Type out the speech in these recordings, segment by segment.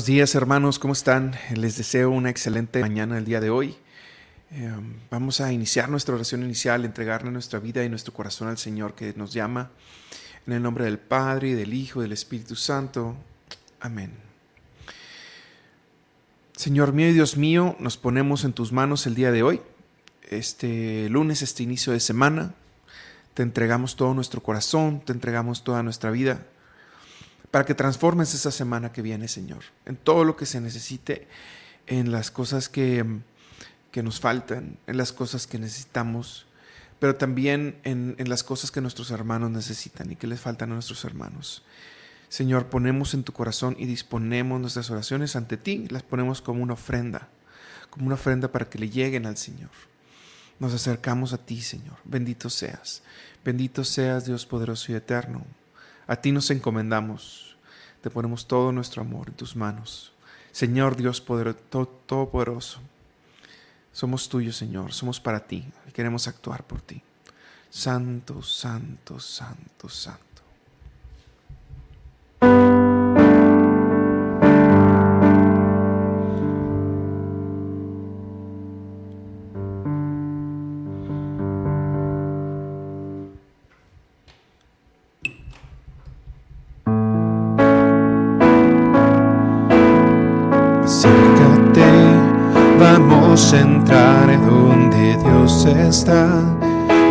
Buenos días hermanos, ¿cómo están? Les deseo una excelente mañana el día de hoy. Eh, vamos a iniciar nuestra oración inicial, entregarle nuestra vida y nuestro corazón al Señor que nos llama. En el nombre del Padre, del Hijo, y del Espíritu Santo. Amén. Señor mío y Dios mío, nos ponemos en tus manos el día de hoy, este lunes, este inicio de semana. Te entregamos todo nuestro corazón, te entregamos toda nuestra vida para que transformes esa semana que viene, Señor, en todo lo que se necesite, en las cosas que, que nos faltan, en las cosas que necesitamos, pero también en, en, las cosas que nuestros hermanos necesitan y que les faltan a nuestros hermanos. Señor, ponemos en tu corazón y disponemos nuestras oraciones ante ti, las ponemos como una ofrenda, como una ofrenda para que le lleguen al Señor. Nos acercamos a ti, Señor. Bendito seas. Bendito seas, Dios poderoso y eterno. A ti nos encomendamos, te ponemos todo nuestro amor en tus manos. Señor Dios Todopoderoso, somos tuyos, Señor, somos para ti, queremos actuar por ti. Santo, santo, santo, santo.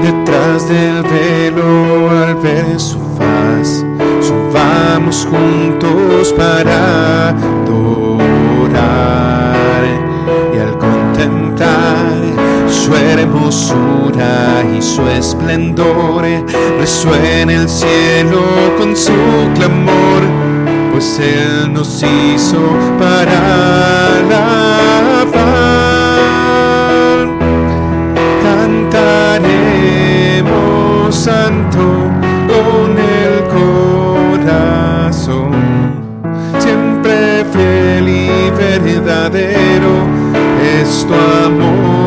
Detrás del velo al ver su faz. Subamos juntos para adorar y al contemplar su hermosura y su esplendor, resuena el cielo con su clamor, pues Él nos hizo para la santo con el corazón, siempre fiel y verdadero es tu amor.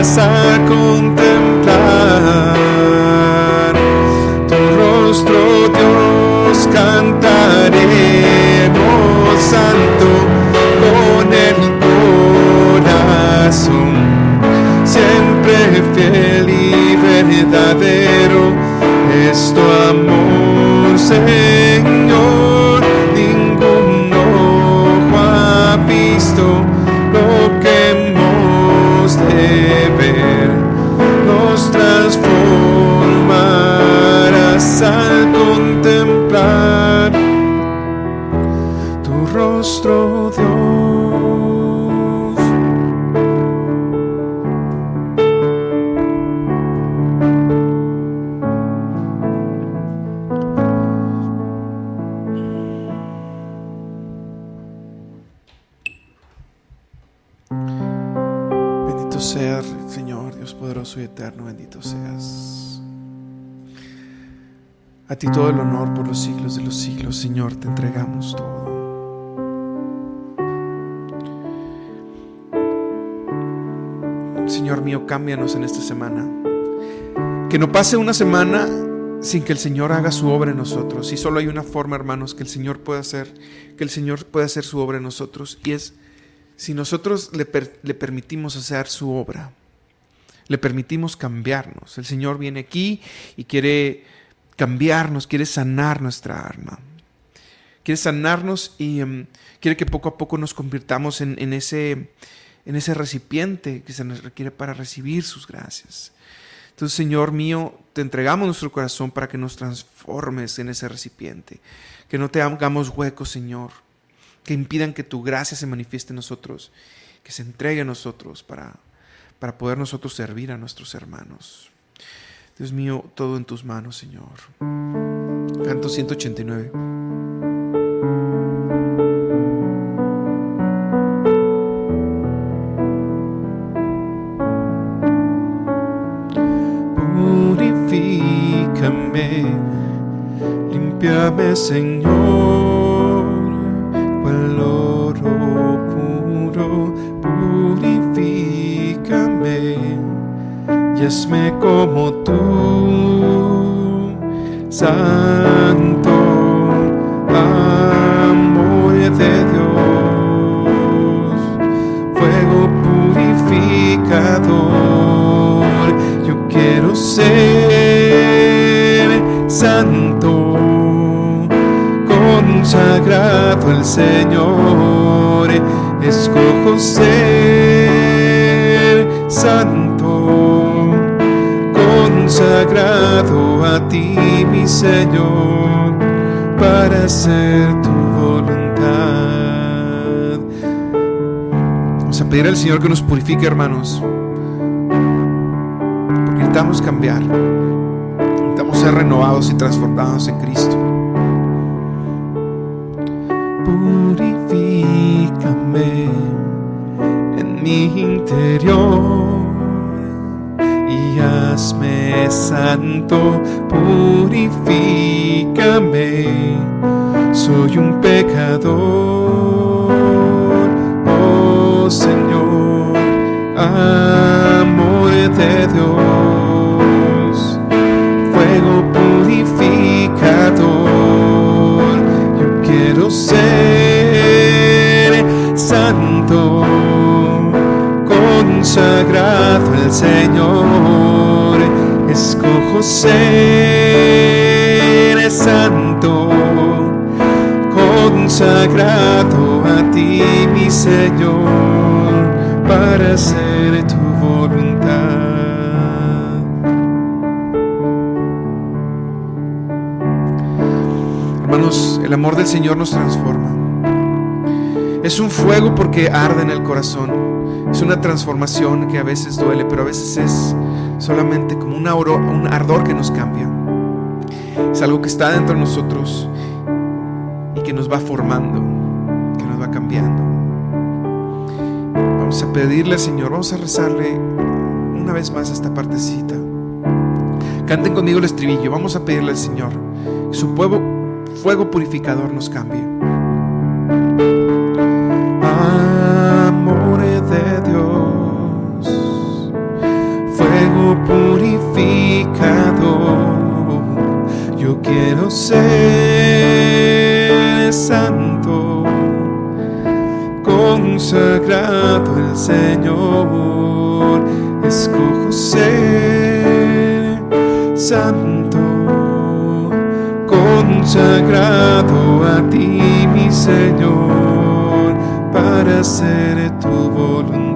Transformarás a contemplar tu rostro, Dios, cantaremos santo con el corazón, siempre fiel y verdadero es tu amor, Señor. Ti todo el honor por los siglos de los siglos, Señor, te entregamos todo. Señor mío, cámbianos en esta semana. Que no pase una semana sin que el Señor haga su obra en nosotros. Y solo hay una forma, hermanos, que el Señor pueda hacer, que el Señor pueda hacer su obra en nosotros. Y es si nosotros le, le permitimos hacer su obra, le permitimos cambiarnos. El Señor viene aquí y quiere cambiarnos, quiere sanar nuestra alma. Quiere sanarnos y em, quiere que poco a poco nos convirtamos en, en, ese, en ese recipiente que se nos requiere para recibir sus gracias. Entonces, Señor mío, te entregamos nuestro corazón para que nos transformes en ese recipiente. Que no te hagamos huecos, Señor. Que impidan que tu gracia se manifieste en nosotros. Que se entregue a nosotros para, para poder nosotros servir a nuestros hermanos. Dios mío, todo en tus manos, Señor. Canto 189. limpiame Señor, hazme como tú, Santo, amor de Dios, fuego purificador, yo quiero ser santo, consagrado el Señor, escojo ser santo, Señor, para hacer tu voluntad. Vamos a pedir al Señor que nos purifique, hermanos, porque necesitamos cambiar ser renovados y transformados en Cristo. Purifícame en mi interior santo, purifícame, soy un pecador, oh Señor, amor de Dios purificador. Yo quiero ser santo, consagrado al Señor. Escojo ser santo, consagrado a ti, mi Señor, para ser tu voluntad. el amor del Señor nos transforma. Es un fuego porque arde en el corazón. Es una transformación que a veces duele, pero a veces es solamente como un, un ardor que nos cambia. Es algo que está dentro de nosotros y que nos va formando, que nos va cambiando. Vamos a pedirle al Señor, vamos a rezarle una vez más esta partecita. Canten conmigo el estribillo, vamos a pedirle al Señor que su pueblo fuego purificador nos cambie. Amor de Dios, quiero ser santo, consagrado el Señor, escojo ser santo consagrado a ti, mi Señor, para hacer tu voluntad.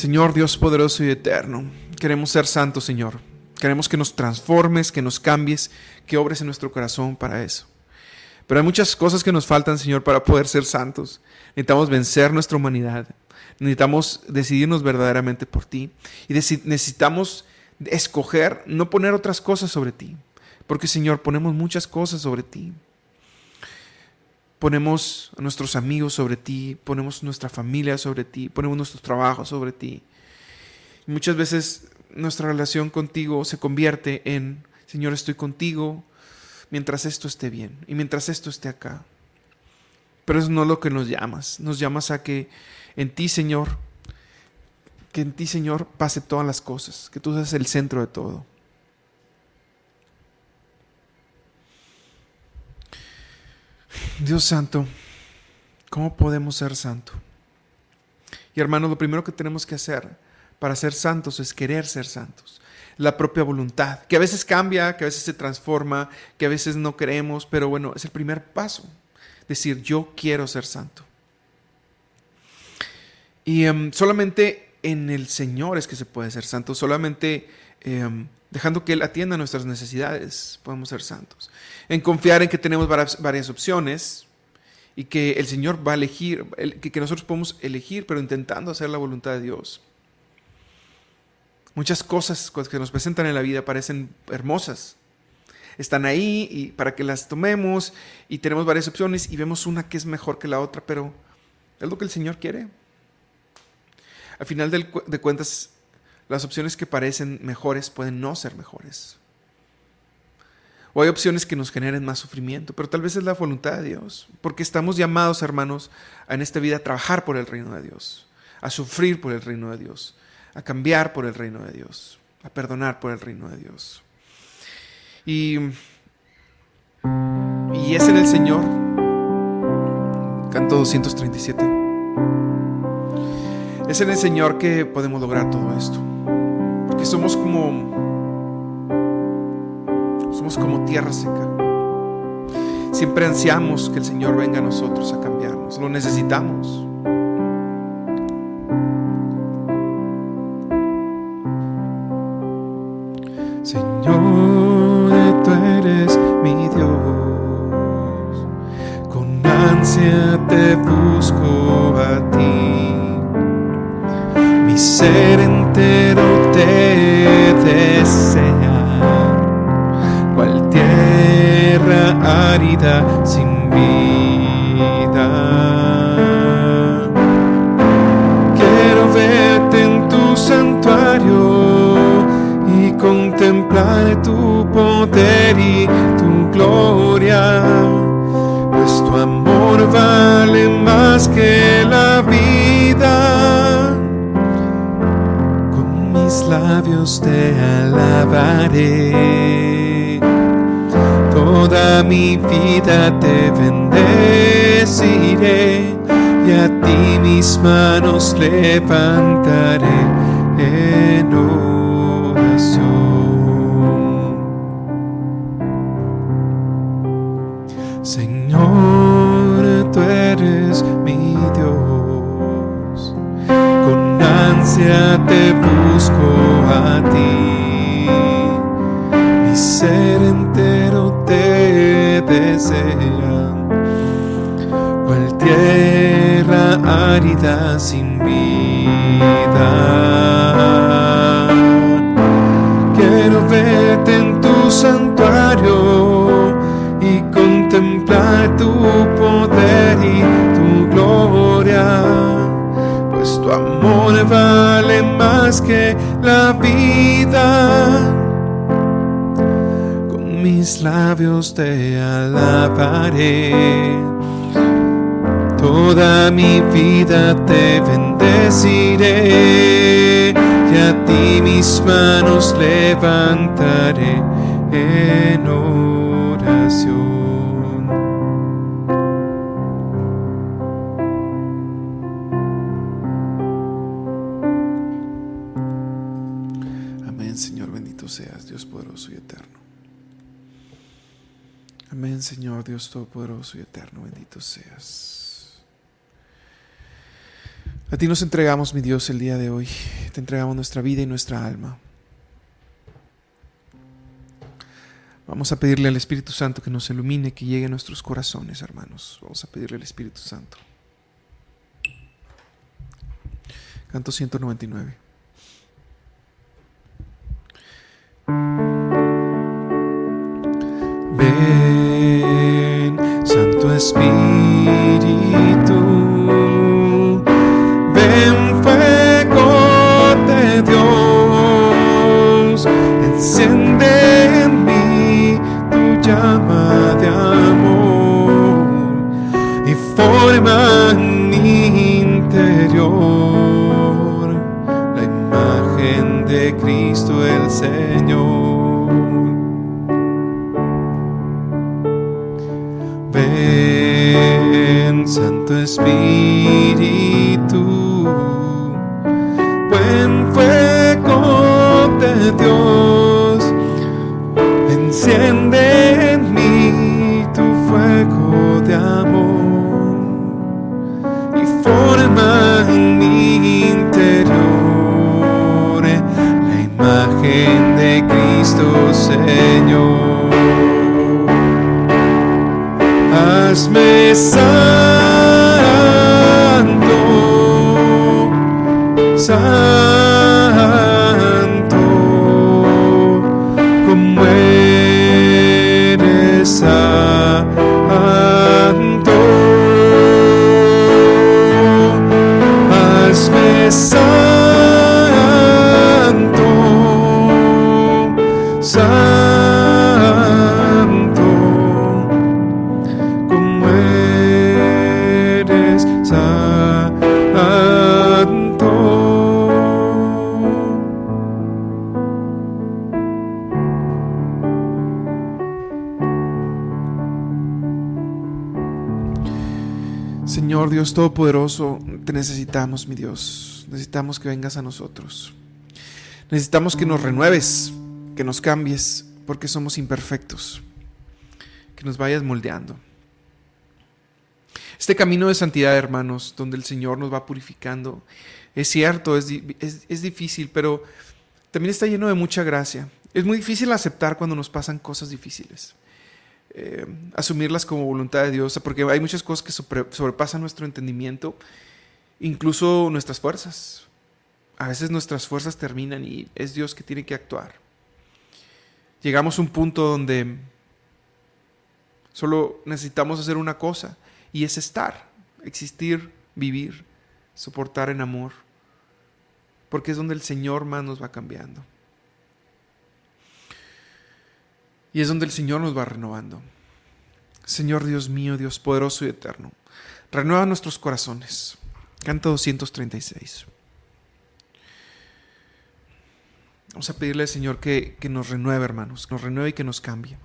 Señor Dios poderoso y eterno, queremos ser santos, Señor. Queremos que nos transformes, que nos cambies, que obres en nuestro corazón para eso. Pero hay muchas cosas que nos faltan, Señor, para poder ser santos. Necesitamos vencer nuestra humanidad. Necesitamos decidirnos verdaderamente por ti y necesitamos escoger no poner otras cosas sobre ti. Porque Señor, ponemos muchas cosas sobre ti. Ponemos a nuestros amigos sobre ti, ponemos nuestra familia sobre ti, ponemos nuestro trabajo sobre ti. Muchas veces nuestra relación contigo se convierte en, Señor, estoy contigo, mientras esto esté bien y mientras esto esté acá. Pero eso no es lo que nos llamas. Nos llamas a que en ti, Señor, que en ti, Señor, pase todas las cosas, que tú seas el centro de todo. Dios Santo, ¿cómo podemos ser santo? Y hermanos, lo primero que tenemos que hacer para ser santos es querer ser santos. La propia voluntad, que a veces cambia, que a veces se transforma, que a veces no queremos, pero bueno, es el primer paso. Decir, yo quiero ser santo. Y em, solamente en el Señor es que se puede ser santo, solamente em, dejando que Él atienda nuestras necesidades podemos ser santos. En confiar en que tenemos varias opciones, y que el Señor va a elegir, que, nosotros podemos elegir, pero intentando hacer la voluntad de Dios. Muchas cosas que nos presentan en la vida parecen hermosas. Están ahí y para que las tomemos y tenemos varias opciones y vemos una que es mejor que la otra, pero es lo que el Señor quiere. Al final de cuentas, las opciones que parecen mejores pueden no ser mejores. O hay opciones que nos generen más sufrimiento, pero tal vez es la voluntad de Dios, porque estamos llamados, hermanos, en esta vida a trabajar por el reino de Dios, a sufrir por el reino de Dios, a cambiar por el reino de Dios, a perdonar por el reino de Dios. Y, y es en el Señor, canto 237, es en el Señor que podemos lograr todo esto, porque somos como somos como tierra seca. Siempre ansiamos que el Señor venga a nosotros a cambiarnos. Lo necesitamos. Señor, tú eres mi Dios. Con ansia te busco a ti. Mi ser entero te desea árida sin vida. Quiero verte en tu santuario y contemplar tu poder y tu gloria, pues tu amor vale más que la vida. Labios te alabaré. Toda mi vida te bendeciré y a ti mis manos levantaré en oración. Señor, tú eres mi Dios, con ansia te sin vida. Quiero verte en tu santuario y contemplar tu poder y tu gloria, pues tu amor vale más que la vida mis labios te alabaré. Toda mi vida te bendeciré y a ti mis manos levantaré en oración. Amén, Señor, bendito seas, Dios poderoso y eterno. Amén, Señor Dios Todopoderoso y Eterno, bendito seas. A ti nos entregamos, mi Dios, el día de hoy. Te entregamos nuestra vida y nuestra alma. Vamos a pedirle al Espíritu Santo que nos ilumine, que llegue a nuestros corazones, hermanos. Vamos a pedirle al Espíritu Santo. Canto 199. Ven, Santo Espíritu, Santo Espíritu, Dios Todopoderoso, te necesitamos, mi Dios. Necesitamos que vengas a nosotros. Necesitamos que nos renueves, que nos cambies, porque somos imperfectos. Que nos vayas moldeando. Este camino de santidad, hermanos, donde el Señor nos va purificando, es cierto, es, es- es difícil, pero también está lleno de mucha gracia. Es muy difícil aceptar cuando nos pasan cosas difíciles. Eh, asumirlas como voluntad de Dios, porque hay muchas cosas que sobre- sobrepasan nuestro entendimiento, incluso nuestras fuerzas. A veces nuestras fuerzas terminan y es Dios que tiene que actuar. Llegamos a un punto donde solo necesitamos hacer una cosa y es estar, existir, vivir, soportar en amor, porque es donde el Señor más nos va cambiando. Y es donde el Señor nos va renovando. Señor Dios mío, Dios poderoso y eterno, renueva nuestros corazones. Canta 236. Vamos a pedirle al Señor que, que nos renueve, hermanos, que nos renueve y que nos cambie.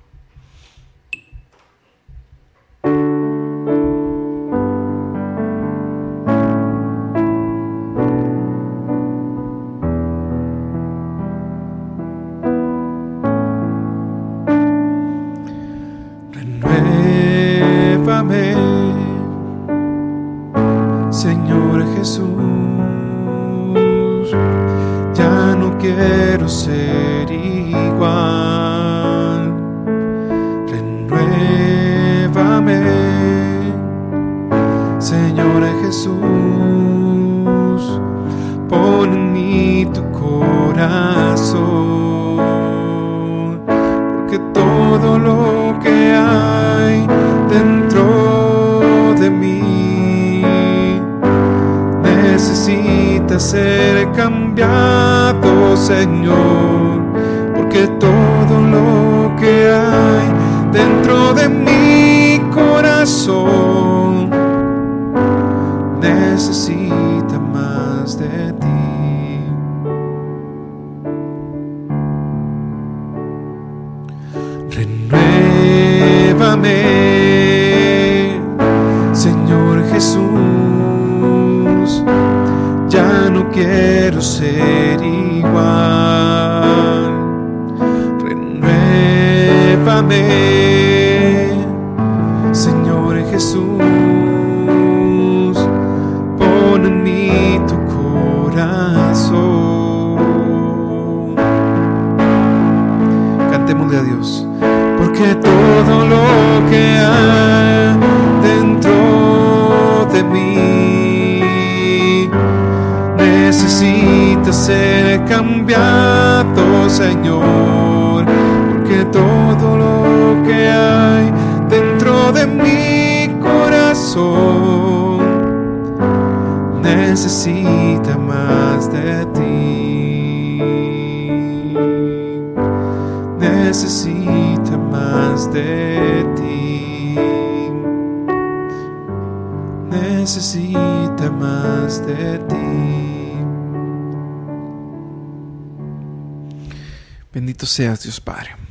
Todo lo que hay dentro de mi corazón necesita más de ti necesita más de ti. Necesita más de ti. Bendito seas Dios Padre.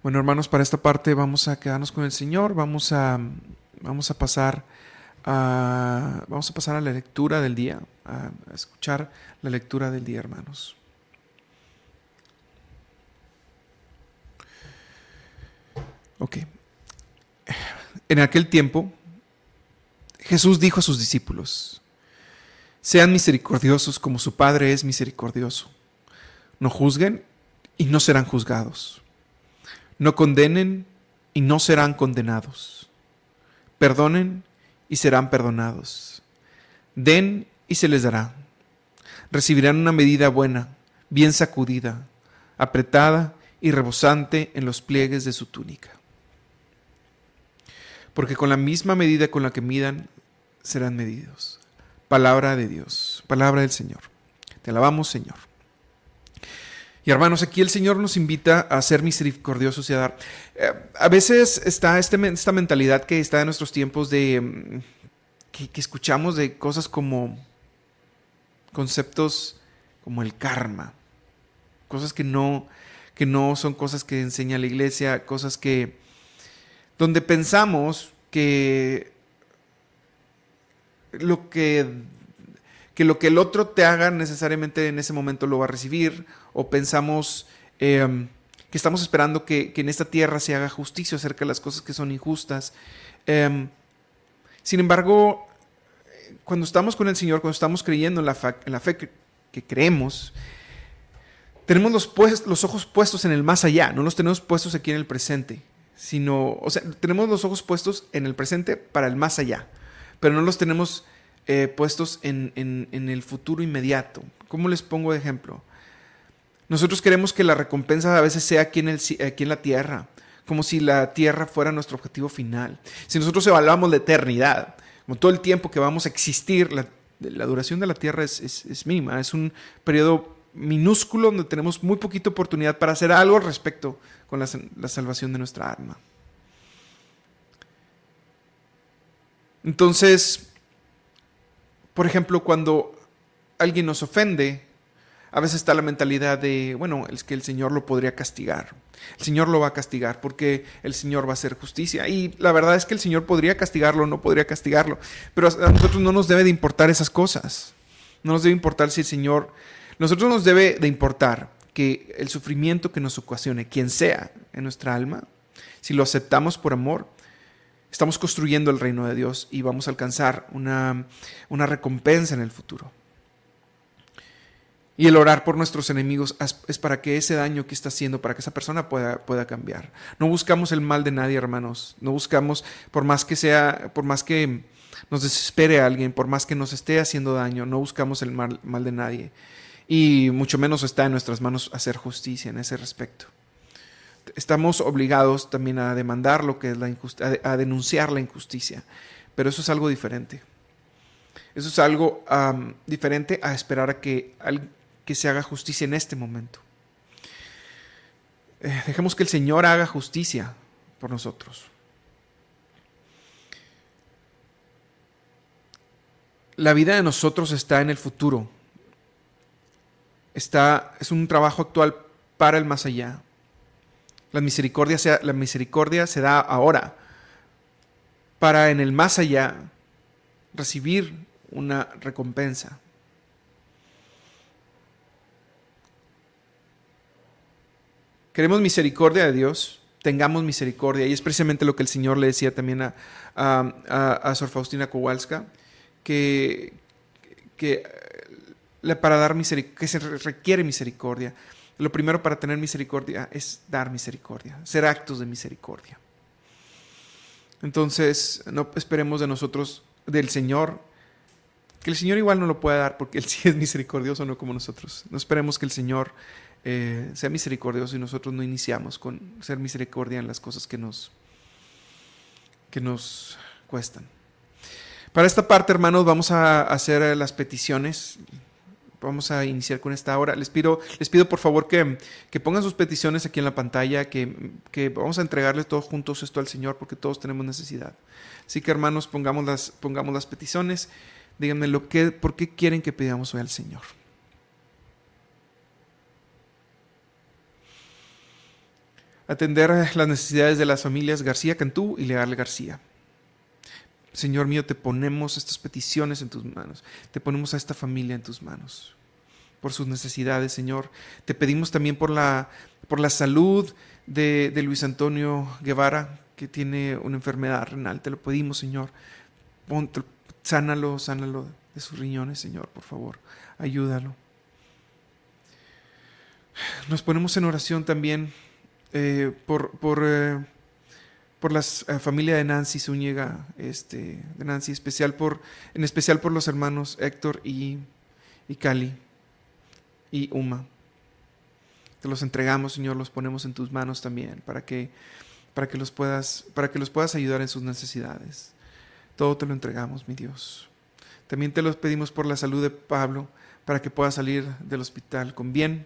Bueno, hermanos, para esta parte vamos a quedarnos con el Señor, vamos a, vamos a pasar a, vamos a pasar a la lectura del día, a escuchar la lectura del día, hermanos. Ok. En aquel tiempo, Jesús dijo a sus discípulos, sean misericordiosos como su Padre es misericordioso. No juzguen y no serán juzgados. No condenen y no serán condenados. Perdonen y serán perdonados. Den y se les dará. Recibirán una medida buena, bien sacudida, apretada y rebosante en los pliegues de su túnica porque con la misma medida con la que midan, serán medidos. Palabra de Dios, palabra del Señor. Te alabamos, Señor. Y hermanos, aquí el Señor nos invita a ser misericordiosos y a dar. Eh, a veces está este, esta mentalidad que está en nuestros tiempos de mm, que, que escuchamos de cosas como conceptos como el karma, cosas que no, que no son cosas que enseña la iglesia, cosas que, donde pensamos que lo que, que lo que el otro te haga necesariamente en ese momento lo va a recibir, o pensamos em, que estamos esperando que, en esta tierra se haga justicia acerca de las cosas que son injustas. Em, sin embargo, cuando estamos con el Señor, cuando estamos creyendo en la, fe, que, que creemos, tenemos los, los ojos puestos en el más allá, no los tenemos puestos aquí en el presente sino, o sea, tenemos los ojos puestos en el presente para el más allá, pero no los tenemos eh, puestos en, el futuro inmediato. ¿Cómo les pongo de ejemplo? Nosotros queremos que la recompensa a veces sea aquí en, el, aquí en la tierra, como si la tierra fuera nuestro objetivo final. Si nosotros evaluamos la eternidad, como todo el tiempo que vamos a existir, la, duración de la tierra es, es mínima, es un periodo minúsculo donde tenemos muy poquita oportunidad para hacer algo al respecto con la, salvación de nuestra alma. Entonces, por ejemplo, cuando alguien nos ofende, a veces está la mentalidad de, bueno, es que el Señor lo podría castigar. El Señor lo va a castigar porque el Señor va a hacer justicia. Y la verdad es que el Señor podría castigarlo o no podría castigarlo. Pero a nosotros no nos debe de importar esas cosas. No nos debe importar si el Señor nosotros nos debe de importar que el sufrimiento que nos ocasione, quien sea en nuestra alma, si lo aceptamos por amor, estamos construyendo el reino de Dios y vamos a alcanzar una, recompensa en el futuro. Y el orar por nuestros enemigos es para que ese daño que está haciendo, para que esa persona pueda, pueda cambiar. No buscamos el mal de nadie, hermanos. No buscamos, por más que sea, por más que nos desespere alguien, por más que nos esté haciendo daño, no buscamos el mal, mal de nadie y mucho menos está en nuestras manos hacer justicia en ese respecto. Estamos obligados también a demandar lo que es la injusticia, a denunciar la injusticia, pero eso es algo diferente. Eso es algo diferente a esperar a que, que se haga justicia en este momento. Eh, dejemos que el Señor haga justicia por nosotros. La vida de nosotros está en el futuro está, es un trabajo actual para el más allá. La misericordia, sea, la misericordia se da ahora para en el más allá recibir una recompensa. Queremos misericordia de Dios, tengamos misericordia. Y es precisamente lo que el Señor le decía también a, a, Sor Faustina Kowalska, que, que para dar que se requiere misericordia. Lo primero para tener misericordia es dar misericordia, ser actos de misericordia. Entonces, no esperemos de nosotros, del Señor, que el Señor igual no lo pueda dar porque Él sí es misericordioso, no como nosotros. No esperemos que el Señor eh, sea misericordioso y nosotros no iniciamos con ser misericordia en las cosas que nos, que nos cuestan. Para esta parte, hermanos, vamos a hacer las peticiones Vamos a iniciar con esta hora. Les pido, les pido por favor que, que pongan sus peticiones aquí en la pantalla, que, que, vamos a entregarles todos juntos esto al Señor porque todos tenemos necesidad. Así que hermanos, pongamos las, pongamos las peticiones. Díganme lo que, por qué quieren que pidamos hoy al Señor. Atender las necesidades de las familias García Cantú y Leal García. Señor mío, te ponemos estas peticiones en tus manos. Te ponemos a esta familia en tus manos. Por sus necesidades, Señor. Te pedimos también por la, por la salud de, de Luis Antonio Guevara, que tiene una enfermedad renal. Te lo pedimos, Señor. Sánalo, sánalo de sus riñones, Señor, por favor. Ayúdalo. Nos ponemos en oración también eh, por, por, eh, por la eh, familia de Nancy Zúñiga, este, de Nancy, especial por, en especial por los hermanos Héctor y, y Cali y Uma. Te los entregamos, Señor, los ponemos en tus manos también para que para que los puedas, para que los puedas ayudar en sus necesidades. Todo te lo entregamos, mi Dios. También te los pedimos por la salud de Pablo, para que pueda salir del hospital con bien.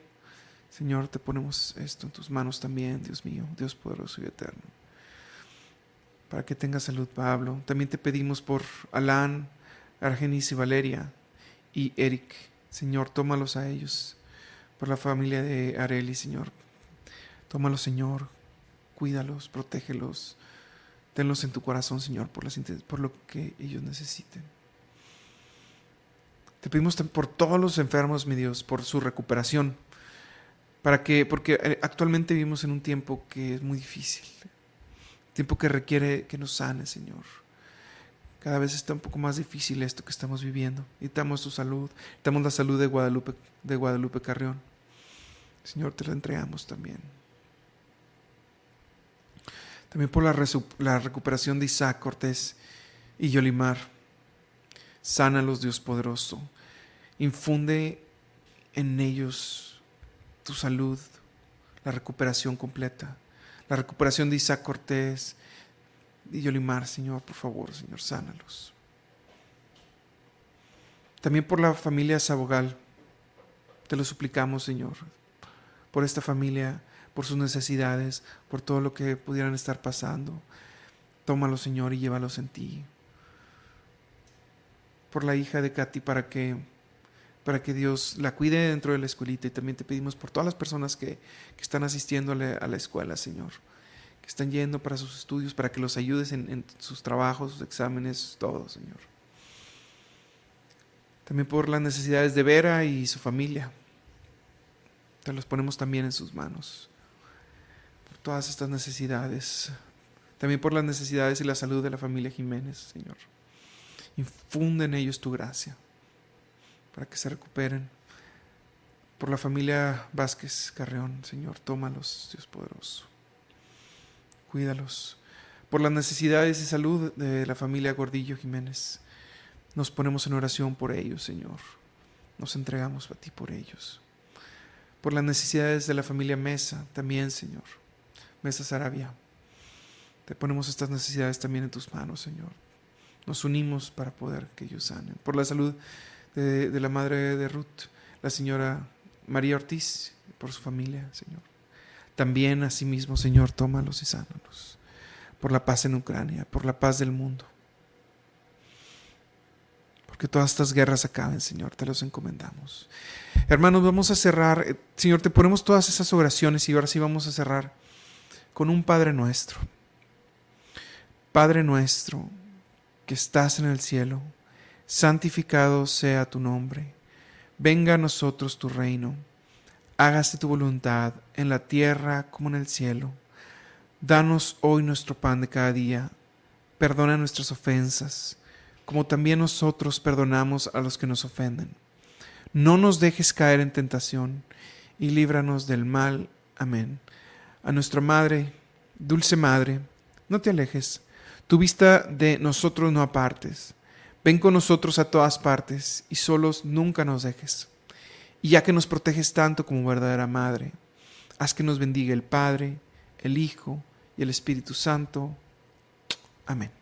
Señor, te ponemos esto en tus manos también, Dios mío, Dios poderoso y eterno. Para que tenga salud, Pablo. También te pedimos por Alán, Argenis y Valeria y Eric. Señor, tómalos a ellos. Por la familia de Areli, Señor. Tómalos, Señor cuídalos, protégelos, tenlos en tu corazón, Señor, por, las, por lo que ellos necesiten. Te pedimos por todos los enfermos, mi Dios, por su recuperación, para que, porque eh, actualmente vivimos en un tiempo que es muy difícil, tiempo que requiere que nos sane, Señor. Cada vez está un poco más difícil esto que estamos viviendo. Necesitamos tu salud, necesitamos la salud de Guadalupe, de Guadalupe Carrión. Señor, te la entregamos también. También por la, recuperación de Isaac Cortés y Yolimar. Sánalos, Dios poderoso. Infunde en ellos tu salud, la recuperación completa. La recuperación de Isaac Cortés y Yolimar, Señor, por favor, Señor, sánalos. También por la familia Sabogal. Te lo suplicamos, Señor. Por esta familia por sus necesidades, por todo lo que pudieran estar pasando. Tómalo, Señor, y llévalos en ti. Por la hija de Katy, para que, para que Dios la cuide dentro de la escuelita. Y también te pedimos por todas las personas que, que están asistiendo a la, escuela, Señor. Que están yendo para sus estudios, para que los ayudes en, en sus trabajos, sus exámenes, todo, Señor. También por las necesidades de Vera y su familia. Te los ponemos también en sus manos todas estas necesidades. También por las necesidades y la salud de la familia Jiménez, Señor. Infunde en ellos tu gracia para que se recuperen. Por la familia Vázquez Carreón, Señor, tómalos, Dios poderoso. Cuídalos. Por las necesidades y salud de la familia Gordillo Jiménez, nos ponemos en oración por ellos, Señor. Nos entregamos a ti por ellos. Por las necesidades de la familia Mesa, también, Señor Mesa Sarabia. Te ponemos estas necesidades también en tus manos, Señor. Nos unimos para poder que ellos sanen. Por la salud de, la madre de Ruth, la señora María Ortiz, por su familia, Señor. También asimismo, Señor, tómalos y sánalos. Por la paz en Ucrania, por la paz del mundo. Porque todas estas guerras acaben, Señor, te los encomendamos. Hermanos, vamos a cerrar. Eh, Señor, te ponemos todas esas oraciones y ahora sí vamos a cerrar con un Padre nuestro. Padre nuestro, que estás en el cielo, santificado sea tu nombre. Venga a nosotros tu reino. Hágase tu voluntad en la tierra como en el cielo. Danos hoy nuestro pan de cada día. Perdona nuestras ofensas, como también nosotros perdonamos a los que nos ofenden. No nos dejes caer en tentación, y líbranos del mal. Amén a nuestra Madre, Dulce Madre, no te alejes, tu vista de nosotros no apartes. Ven con nosotros a todas partes y solos nunca nos dejes. Y ya que nos proteges tanto como verdadera Madre, haz que nos bendiga el Padre, el Hijo y el Espíritu Santo. Amén.